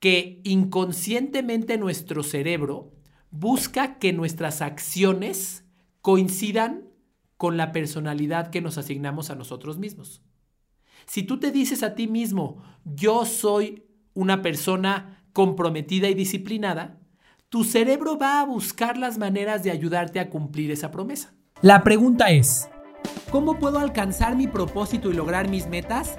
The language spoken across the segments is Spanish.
que inconscientemente nuestro cerebro busca que nuestras acciones coincidan con la personalidad que nos asignamos a nosotros mismos. Si tú te dices a ti mismo, yo soy una persona comprometida y disciplinada, tu cerebro va a buscar las maneras de ayudarte a cumplir esa promesa. La pregunta es, ¿cómo puedo alcanzar mi propósito y lograr mis metas?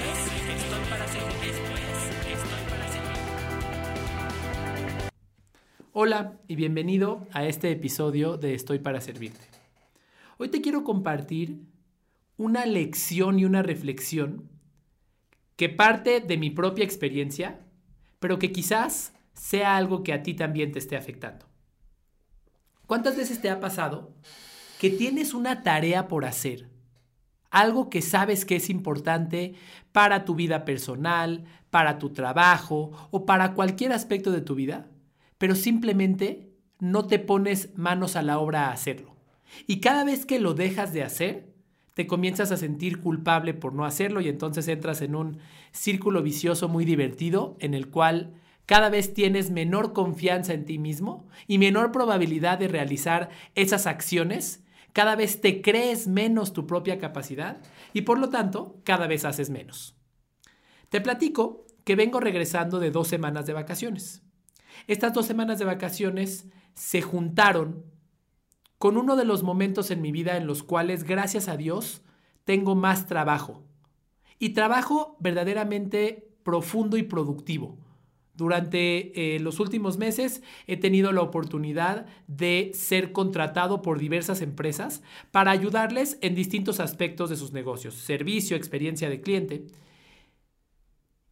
Hola y bienvenido a este episodio de Estoy para Servirte. Hoy te quiero compartir una lección y una reflexión que parte de mi propia experiencia, pero que quizás sea algo que a ti también te esté afectando. ¿Cuántas veces te ha pasado que tienes una tarea por hacer? Algo que sabes que es importante para tu vida personal, para tu trabajo o para cualquier aspecto de tu vida, pero simplemente no te pones manos a la obra a hacerlo. Y cada vez que lo dejas de hacer, te comienzas a sentir culpable por no hacerlo y entonces entras en un círculo vicioso muy divertido en el cual cada vez tienes menor confianza en ti mismo y menor probabilidad de realizar esas acciones, cada vez te crees menos tu propia capacidad y por lo tanto cada vez haces menos. Te platico que vengo regresando de dos semanas de vacaciones. Estas dos semanas de vacaciones se juntaron con uno de los momentos en mi vida en los cuales, gracias a Dios, tengo más trabajo. Y trabajo verdaderamente profundo y productivo. Durante eh, los últimos meses he tenido la oportunidad de ser contratado por diversas empresas para ayudarles en distintos aspectos de sus negocios, servicio, experiencia de cliente.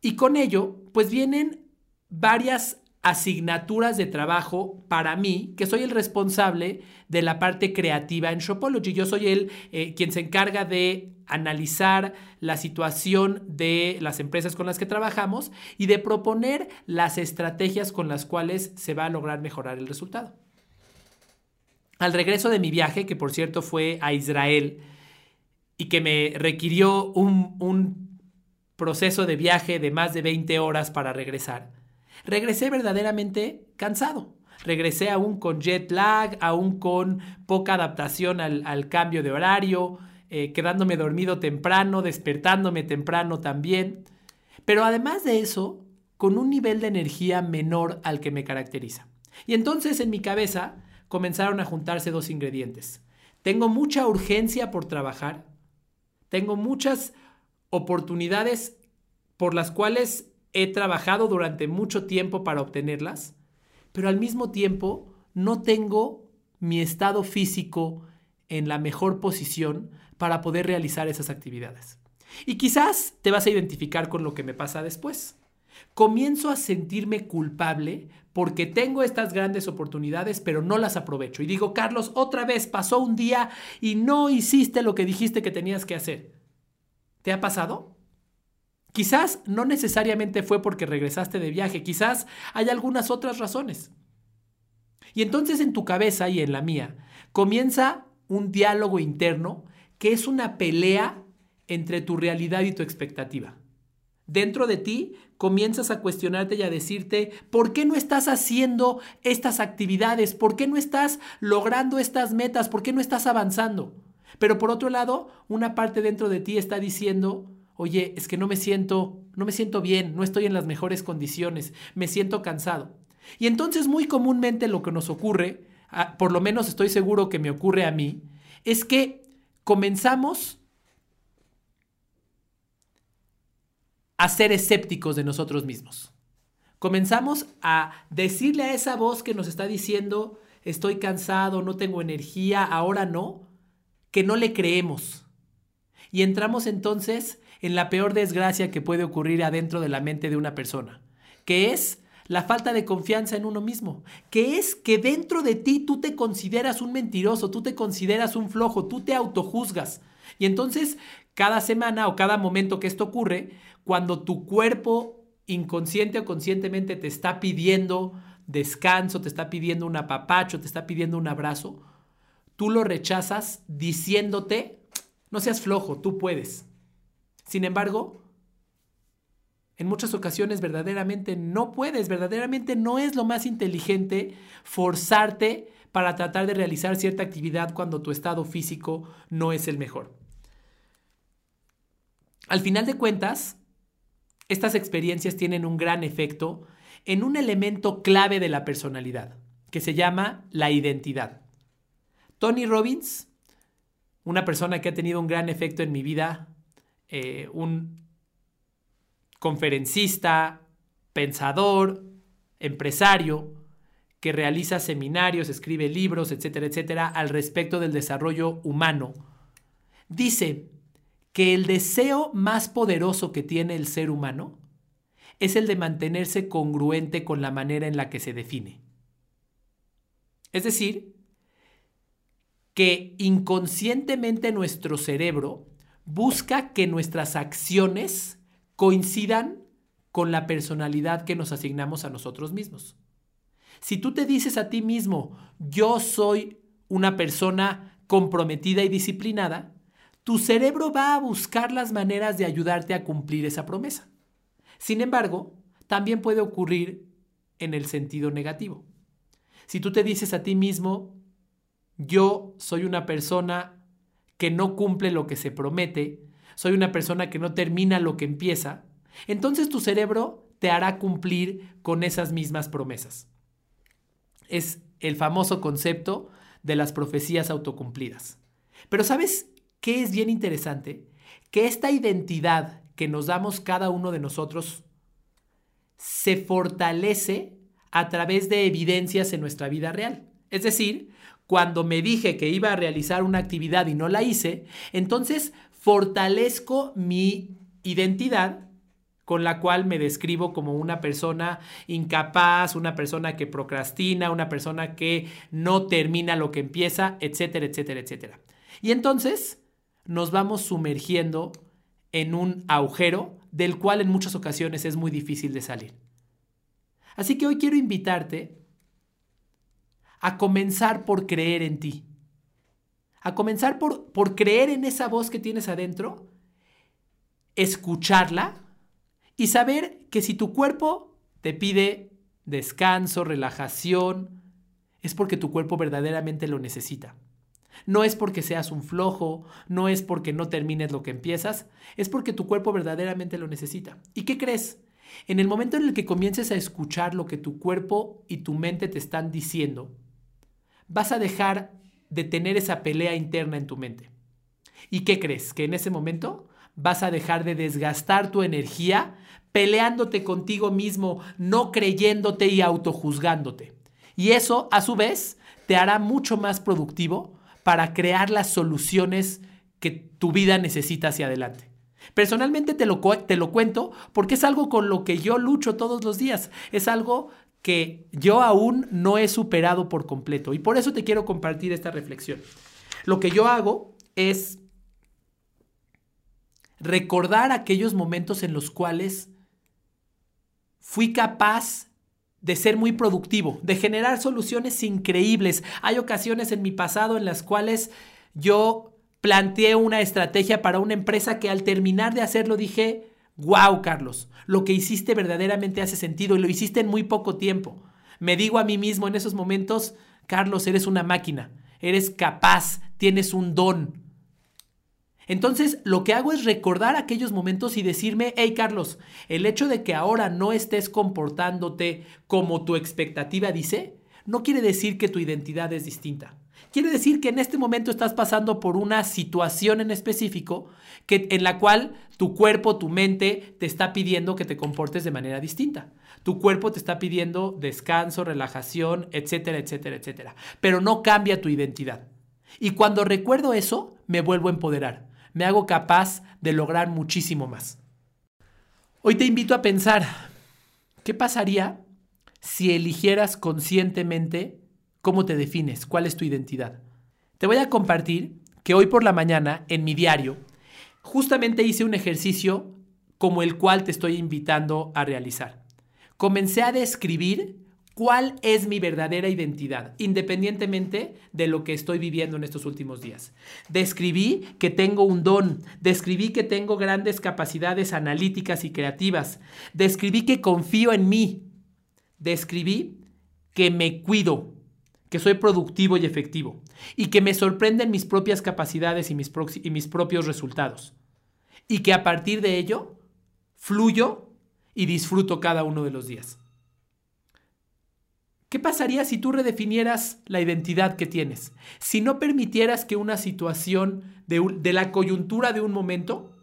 Y con ello, pues vienen varias asignaturas de trabajo para mí, que soy el responsable de la parte creativa en Shopology. Yo soy el eh, quien se encarga de analizar la situación de las empresas con las que trabajamos y de proponer las estrategias con las cuales se va a lograr mejorar el resultado. Al regreso de mi viaje, que por cierto fue a Israel y que me requirió un, un proceso de viaje de más de 20 horas para regresar, regresé verdaderamente cansado. Regresé aún con jet lag, aún con poca adaptación al, cambio de horario, eh, quedándome dormido temprano, despertándome temprano también. Pero además de eso, con un nivel de energía menor al que me caracteriza. Y entonces en mi cabeza comenzaron a juntarse dos ingredientes. Tengo mucha urgencia por trabajar, tengo muchas oportunidades por las cuales he trabajado durante mucho tiempo para obtenerlas, pero al mismo tiempo no tengo mi estado físico en la mejor posición para poder realizar esas actividades. Y quizás te vas a identificar con lo que me pasa después. Comienzo a sentirme culpable porque tengo estas grandes oportunidades, pero no las aprovecho. Y digo, Carlos, otra vez pasó un día y no hiciste lo que dijiste que tenías que hacer. ¿Te ha pasado? Quizás no necesariamente fue porque regresaste de viaje, quizás hay algunas otras razones. Y entonces en tu cabeza y en la mía comienza un diálogo interno que es una pelea entre tu realidad y tu expectativa. Dentro de ti comienzas a cuestionarte y a decirte, ¿por qué no estás haciendo estas actividades? ¿Por qué no estás logrando estas metas? ¿Por qué no estás avanzando? Pero por otro lado, una parte dentro de ti está diciendo, oye, es que no me siento, no me siento bien, no estoy en las mejores condiciones, me siento cansado. Y entonces muy comúnmente lo que nos ocurre, por lo menos estoy seguro que me ocurre a mí, es que comenzamos a ser escépticos de nosotros mismos. Comenzamos a decirle a esa voz que nos está diciendo, estoy cansado, no tengo energía, ahora no, que no le creemos. Y entramos entonces en la peor desgracia que puede ocurrir adentro de la mente de una persona, que es la falta de confianza en uno mismo, que es que dentro de ti tú te consideras un mentiroso, tú te consideras un flojo, tú te autojuzgas. Y entonces, cada semana o cada momento que esto ocurre, cuando tu cuerpo inconsciente o conscientemente te está pidiendo descanso, te está pidiendo un apapacho, te está pidiendo un abrazo, tú lo rechazas diciéndote, no seas flojo, tú puedes. Sin embargo, en muchas ocasiones verdaderamente no puedes, verdaderamente no es lo más inteligente forzarte para tratar de realizar cierta actividad cuando tu estado físico no es el mejor. Al final de cuentas, estas experiencias tienen un gran efecto en un elemento clave de la personalidad, que se llama la identidad. Tony Robbins, una persona que ha tenido un gran efecto en mi vida, eh, un conferencista, pensador, empresario, que realiza seminarios, escribe libros, etcétera, etcétera, al respecto del desarrollo humano, dice que el deseo más poderoso que tiene el ser humano es el de mantenerse congruente con la manera en la que se define. Es decir, que inconscientemente nuestro cerebro busca que nuestras acciones coincidan con la personalidad que nos asignamos a nosotros mismos. Si tú te dices a ti mismo, yo soy una persona comprometida y disciplinada, tu cerebro va a buscar las maneras de ayudarte a cumplir esa promesa. Sin embargo, también puede ocurrir en el sentido negativo. Si tú te dices a ti mismo, yo soy una persona que no cumple lo que se promete, soy una persona que no termina lo que empieza, entonces tu cerebro te hará cumplir con esas mismas promesas. Es el famoso concepto de las profecías autocumplidas. Pero ¿sabes qué es bien interesante? Que esta identidad que nos damos cada uno de nosotros se fortalece a través de evidencias en nuestra vida real. Es decir, cuando me dije que iba a realizar una actividad y no la hice, entonces fortalezco mi identidad con la cual me describo como una persona incapaz, una persona que procrastina, una persona que no termina lo que empieza, etcétera, etcétera, etcétera. Y entonces nos vamos sumergiendo en un agujero del cual en muchas ocasiones es muy difícil de salir. Así que hoy quiero invitarte a comenzar por creer en ti a comenzar por, por creer en esa voz que tienes adentro, escucharla y saber que si tu cuerpo te pide descanso, relajación, es porque tu cuerpo verdaderamente lo necesita. No es porque seas un flojo, no es porque no termines lo que empiezas, es porque tu cuerpo verdaderamente lo necesita. ¿Y qué crees? En el momento en el que comiences a escuchar lo que tu cuerpo y tu mente te están diciendo, vas a dejar de tener esa pelea interna en tu mente. ¿Y qué crees? Que en ese momento vas a dejar de desgastar tu energía peleándote contigo mismo, no creyéndote y autojuzgándote. Y eso, a su vez, te hará mucho más productivo para crear las soluciones que tu vida necesita hacia adelante. Personalmente te lo, te lo cuento porque es algo con lo que yo lucho todos los días. Es algo que yo aún no he superado por completo. Y por eso te quiero compartir esta reflexión. Lo que yo hago es recordar aquellos momentos en los cuales fui capaz de ser muy productivo, de generar soluciones increíbles. Hay ocasiones en mi pasado en las cuales yo planteé una estrategia para una empresa que al terminar de hacerlo dije, wow, Carlos, lo que hiciste verdaderamente hace sentido y lo hiciste en muy poco tiempo. Me digo a mí mismo en esos momentos, Carlos, eres una máquina, eres capaz, tienes un don. Entonces, lo que hago es recordar aquellos momentos y decirme, hey Carlos, el hecho de que ahora no estés comportándote como tu expectativa dice, no quiere decir que tu identidad es distinta. Quiere decir que en este momento estás pasando por una situación en específico que, en la cual tu cuerpo, tu mente te está pidiendo que te comportes de manera distinta. Tu cuerpo te está pidiendo descanso, relajación, etcétera, etcétera, etcétera. Pero no cambia tu identidad. Y cuando recuerdo eso, me vuelvo a empoderar. Me hago capaz de lograr muchísimo más. Hoy te invito a pensar, ¿qué pasaría si eligieras conscientemente cómo te defines, cuál es tu identidad. Te voy a compartir que hoy por la mañana en mi diario justamente hice un ejercicio como el cual te estoy invitando a realizar. Comencé a describir cuál es mi verdadera identidad, independientemente de lo que estoy viviendo en estos últimos días. Describí que tengo un don, describí que tengo grandes capacidades analíticas y creativas, describí que confío en mí, describí que me cuido, que soy productivo y efectivo, y que me sorprenden mis propias capacidades y mis, y mis propios resultados, y que a partir de ello fluyo y disfruto cada uno de los días. ¿Qué pasaría si tú redefinieras la identidad que tienes? Si no permitieras que una situación de, la coyuntura de un momento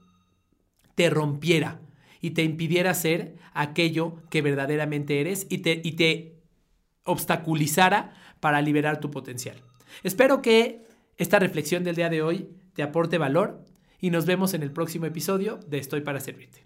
te rompiera y te impidiera ser aquello que verdaderamente eres y te, y te obstaculizara para liberar tu potencial. Espero que esta reflexión del día de hoy te aporte valor y nos vemos en el próximo episodio de Estoy para Servirte.